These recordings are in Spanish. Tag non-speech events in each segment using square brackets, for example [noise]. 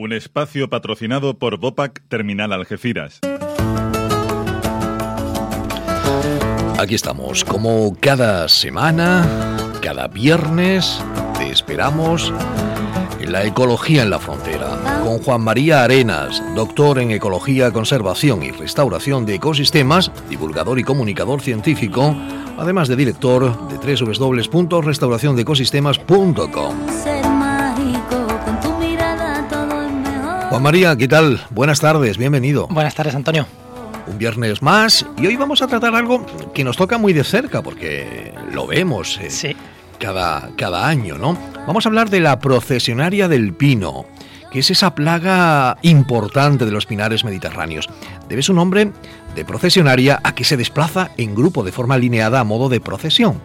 Un espacio patrocinado por Bopac Terminal Algeciras. Aquí estamos, como cada semana, cada viernes, te esperamos en la ecología en la frontera, con Juan María Arenas, doctor en ecología, conservación y restauración de ecosistemas, divulgador y comunicador científico, además de director de www.restauraciondeecosistemas.com. Juan María, ¿qué tal? Buenas tardes, bienvenido. Buenas tardes, Antonio. Un viernes más y hoy vamos a tratar algo que nos toca muy de cerca porque lo vemos eh, cada, cada año, ¿no? Vamos a hablar de la procesionaria del pino, que es esa plaga importante de los pinares mediterráneos. Debe su nombre de procesionaria a que se desplaza en grupo de forma alineada a modo de procesión.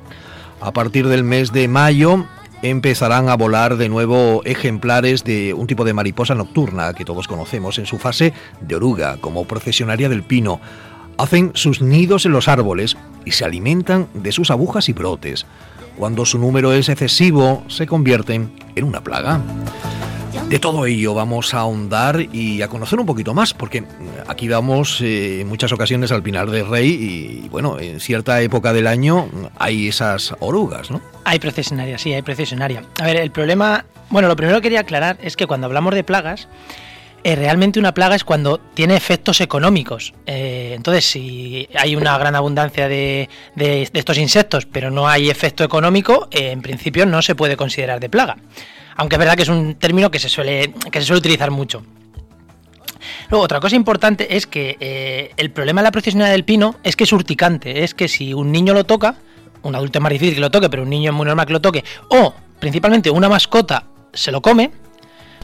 A partir del mes de mayo empezarán a volar de nuevo ejemplares de un tipo de mariposa nocturna que todos conocemos en su fase de oruga, como procesionaria del pino. Hacen sus nidos en los árboles y se alimentan de sus agujas y brotes. Cuando su número es excesivo, se convierten en una plaga. De todo ello vamos a ahondar y a conocer un poquito más, porque aquí vamos eh, en muchas ocasiones al Pinar del Rey y bueno, en cierta época del año hay esas orugas, ¿no? Hay procesionaria, sí, hay procesionaria. A ver, el problema, bueno, lo primero que quería aclarar es que cuando hablamos de plagas, eh, realmente una plaga es cuando tiene efectos económicos. Eh, entonces, si hay una gran abundancia de, de, estos insectos, pero no hay efecto económico, en principio no se puede considerar de plaga aunque es verdad que es un término que se suele, que se suele utilizar mucho. Luego, otra cosa importante es que eh, el problema de la procesionalidad del pino es que es urticante, es que si un niño lo toca, un adulto es más difícil que lo toque, pero un niño es muy normal que lo toque, o principalmente una mascota se lo come,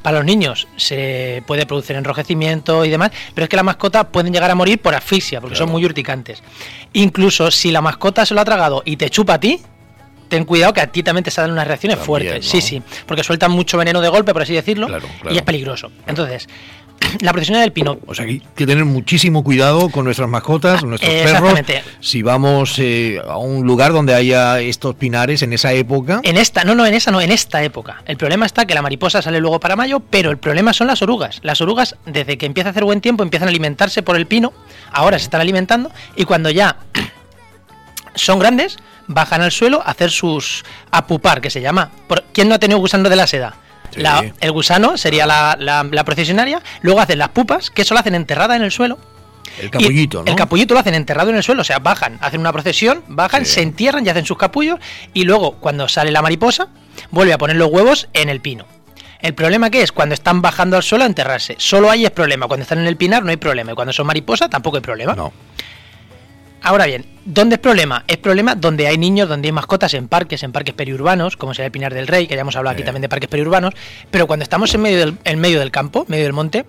para los niños se puede producir enrojecimiento y demás, pero es que las mascotas pueden llegar a morir por asfixia, porque son muy urticantes. Incluso si la mascota se lo ha tragado y te chupa a ti, ten cuidado que a ti también te salen unas reacciones fuertes. Sí, sí, porque sueltan mucho veneno de golpe, por así decirlo, y es peligroso. Entonces, [clears throat] la protección del pino. O sea, hay que tener muchísimo cuidado con nuestras mascotas, nuestros perros. Si vamos eh, a un lugar donde haya estos pinares en esa época. En esta, no, no, en esa no, en esta época. El problema está que la mariposa sale luego para mayo, pero el problema son las orugas. Las orugas, desde que empieza a hacer buen tiempo, empiezan a alimentarse por el pino. Ahora se están alimentando y cuando ya [clears throat] son grandes, bajan al suelo a hacer sus apupar, que se llama. ¿Quién no ha tenido gusano de la seda? el gusano sería la, la, procesionaria, luego hacen las pupas, que eso lo hacen enterrada en el suelo. El capullito, ¿no? El capullito lo hacen enterrado en el suelo, o sea, bajan, hacen una procesión, bajan, se entierran y hacen sus capullos, y luego, cuando sale la mariposa, vuelve a poner los huevos en el pino. El problema que es cuando están bajando al suelo a enterrarse. Solo ahí es problema. Cuando están en el pinar no hay problema. Y cuando son mariposa tampoco hay problema. No. Ahora bien, ¿dónde es problema? Es problema donde hay niños, donde hay mascotas en parques, en parques periurbanos, como sería el Pinar del Rey, que ya hemos hablado aquí también de parques periurbanos, pero cuando estamos en medio del, en medio del campo, medio del monte,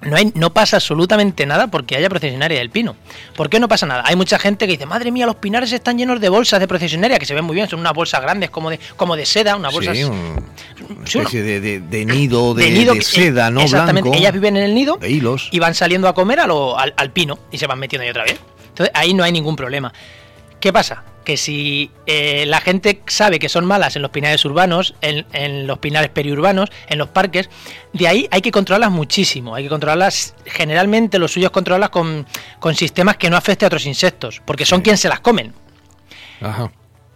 no, hay, no pasa absolutamente nada porque haya procesionaria del pino. ¿Por qué no pasa nada? Hay mucha gente que dice, madre mía, los pinares están llenos de bolsas de procesionaria, que se ven muy bien, son unas bolsas grandes como de, como de seda, una bolsa... Sí, una especie de, nido de, seda, ¿no? Exactamente, Blanco, ellas viven en el nido de hilos. y van saliendo a comer a lo, al, al, pino y se van metiendo ahí otra vez. Entonces ahí no hay ningún problema. ¿Qué pasa? Que si eh, la gente sabe que son malas en los pinares urbanos, en, los pinares periurbanos, en los parques, de ahí hay que controlarlas muchísimo. Hay que controlarlas, generalmente lo suyo es controlarlas con, sistemas que no afecten a otros insectos, porque son quienes se las comen.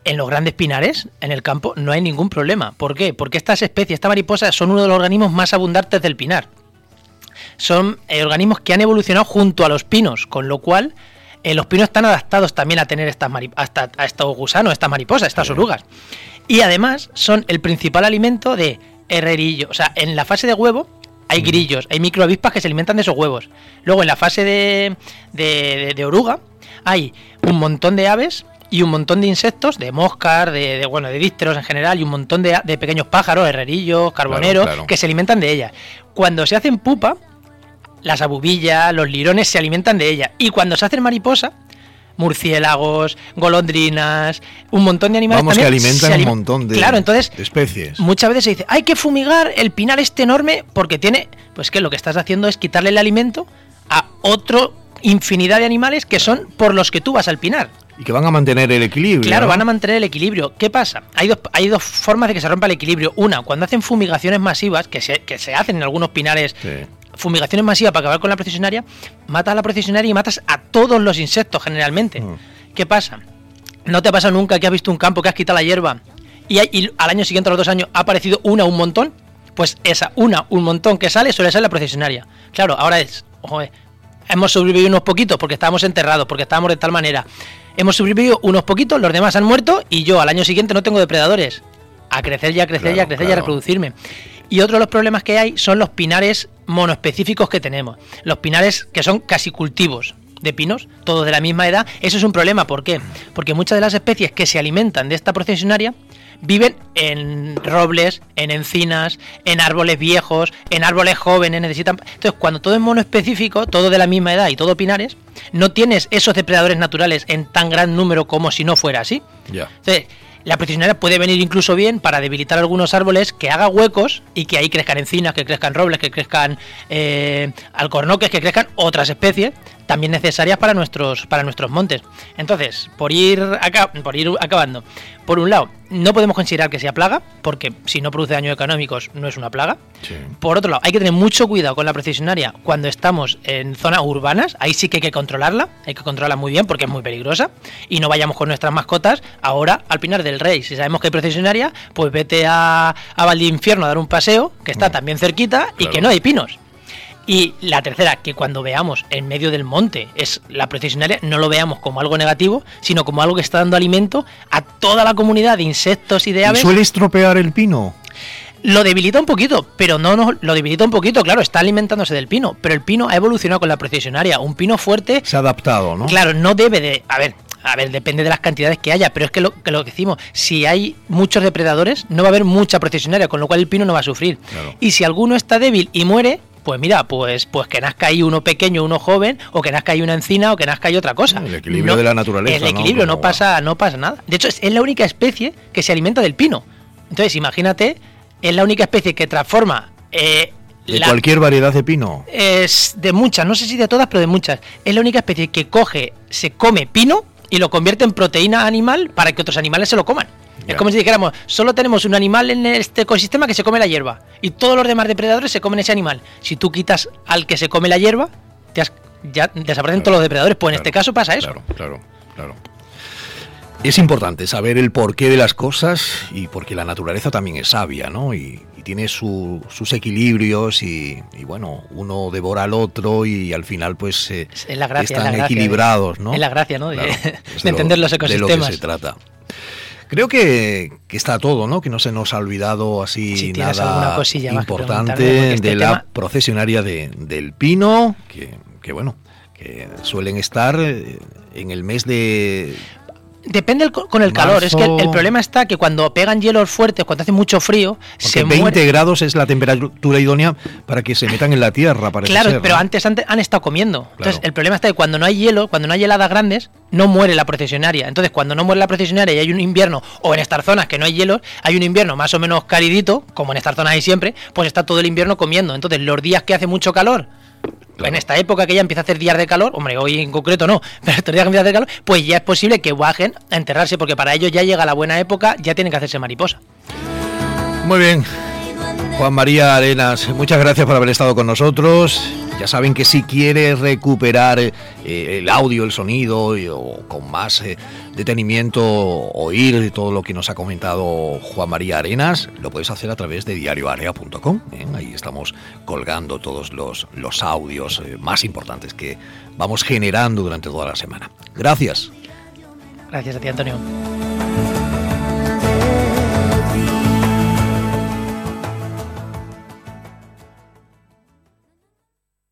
En los grandes pinares, en el campo, no hay ningún problema. ¿Por qué? Porque estas especies, esta mariposa, son uno de los organismos más abundantes del pinar. Son eh, organismos que han evolucionado junto a los pinos, con lo cual eh, los pinos están adaptados también a tener estas hasta, a estos gusanos, estas mariposas, estas orugas. Y además son el principal alimento de herrerillo. O sea, en la fase de huevo hay grillos, hay microavispas que se alimentan de esos huevos. Luego en la fase de, de, oruga hay un montón de aves y un montón de insectos, de moscas, de, bueno, de dípteros en general, y un montón de, pequeños pájaros, herrerillos, carboneros, que se alimentan de ellas. Cuando se hacen pupa, las abubillas, los lirones se alimentan de ella. Y cuando se hacen mariposa, murciélagos, golondrinas, un montón de animales. Vamos, que alimentan un montón de, claro, entonces, especies. Muchas veces se dice, hay que fumigar el pinar este enorme porque tiene, pues que lo que estás haciendo es quitarle el alimento a otro infinidad de animales que son por los que tú vas al pinar. Y que van a mantener el equilibrio. Claro, van a mantener el equilibrio. ¿Qué pasa? Hay dos, hay dos formas de que se rompa el equilibrio. Una, cuando hacen fumigaciones masivas, que se, que se hacen en algunos pinares, fumigaciones masivas para acabar con la procesionaria, matas a la procesionaria y matas a todos los insectos generalmente. Mm. ¿Qué pasa? ¿No te ha pasado nunca que has visto un campo que has quitado la hierba y, al año siguiente, a los dos años, ha aparecido una un montón? Pues esa una un montón que sale suele ser la procesionaria. Claro, ahora es, ojo, eh, hemos sobrevivido unos poquitos porque estábamos enterrados, porque estábamos de tal manera. Hemos sobrevivido unos poquitos, los demás han muerto y yo al año siguiente no tengo depredadores. A crecer ya, a crecer ya, a crecer ya, a reproducirme. Y otro de los problemas que hay son los pinares monoespecíficos que tenemos. Los pinares que son casi cultivos de pinos, todos de la misma edad. Eso es un problema. ¿Por qué? Porque muchas de las especies que se alimentan de esta procesionaria viven en robles, en encinas, en árboles viejos, en árboles jóvenes, necesitan... Entonces, cuando todo es monoespecífico, todo de la misma edad y todo pinares, no tienes esos depredadores naturales en tan gran número como si no fuera así. Ya. Entonces, la procesionaria puede venir incluso bien para debilitar algunos árboles que haga huecos y que ahí crezcan encinas, que crezcan robles, que crezcan eh, alcornoques, que crezcan otras especies también necesarias para nuestros, para nuestros montes. Entonces, por ir, acá, por ir acabando, por un lado, no podemos considerar que sea plaga, porque si no produce daños económicos no es una plaga. Por otro lado, hay que tener mucho cuidado con la precisionaria cuando estamos en zonas urbanas, ahí sí que hay que controlarla, hay que controlarla muy bien porque es muy peligrosa, y no vayamos con nuestras mascotas ahora al Pinar del Rey. Si sabemos que hay precisionaria, pues vete a, a Infierno a dar un paseo, que está mm. también cerquita, y que no hay pinos. Y la tercera, que cuando veamos en medio del monte es la procesionaria, no lo veamos como algo negativo, sino como algo que está dando alimento a toda la comunidad de insectos y de aves. ¿Y ¿Suele estropear el pino? Lo debilita un poquito, pero no, no lo debilita un poquito, claro, está alimentándose del pino, pero el pino ha evolucionado con la procesionaria, un pino fuerte se ha adaptado, ¿no? Claro, no debe de, a ver, a ver, depende de las cantidades que haya, pero es que lo que, lo decimos, si hay muchos depredadores, no va a haber mucha procesionaria, con lo cual el pino no va a sufrir. Y si alguno está débil y muere, pues mira, pues, pues que nazca ahí uno pequeño, uno joven, o que nazca ahí una encina, o que nazca ahí otra cosa. El equilibrio de la naturaleza. El equilibrio, no, pasa, no pasa nada. De hecho, es, la única especie que se alimenta del pino. Entonces, imagínate, es la única especie que transforma. Eh, ¿De cualquier variedad de pino? Es de muchas, no sé si de todas, pero de muchas. Es la única especie que coge, se come pino y lo convierte en proteína animal para que otros animales se lo coman. Es como si dijéramos, solo tenemos un animal en este ecosistema que se come la hierba y todos los demás depredadores se comen ese animal. Si tú quitas al que se come la hierba, te ya desaparecen todos los depredadores. Pues en este caso pasa eso. Claro, claro, claro. Es importante saber el porqué de las cosas y porque la naturaleza también es sabia, ¿no? Y, tiene sus equilibrios y, bueno, uno devora al otro y al final pues eh, están equilibrados, ¿no? Es la gracia, ¿no? De, [laughs] entender los ecosistemas. De lo que se trata. Creo que, está todo, ¿no? Que no se nos ha olvidado así nada importante este de la procesionaria de, del pino, que, que bueno, que suelen estar eh, en el mes de Depende con el calor. Es que el, problema está que cuando pegan hielos fuertes, cuando hace mucho frío, se 20 grados es la temperatura idónea para que se metan en la tierra. claro, pero antes, antes, han estado comiendo. Entonces, el problema está que cuando no hay hielo, cuando no hay heladas grandes, no muere la procesionaria. Entonces, cuando no muere la procesionaria y hay un invierno, o en estas zonas que no hay hielo, hay un invierno más o menos caridito, como en estas zonas hay siempre, pues está todo el invierno comiendo. Entonces, los días que hace mucho calor, en esta época que ya empieza a hacer días de calor, hombre, hoy en concreto no, [laughs] pero estos días que empieza a hacer calor, pues ya es posible que bajen a enterrarse, porque para ellos ya llega la buena época, ya tienen que hacerse mariposa. Muy bien. Juan María Arenas, muchas gracias por haber estado con nosotros. Ya saben que si quieres recuperar eh, el audio, el sonido o con más eh, detenimiento oír todo lo que nos ha comentado Juan María Arenas, lo puedes hacer a través de diarioarea.com. ¿eh? Ahí estamos colgando todos los, los audios más importantes que vamos generando durante toda la semana. Gracias. Gracias a ti, Antonio.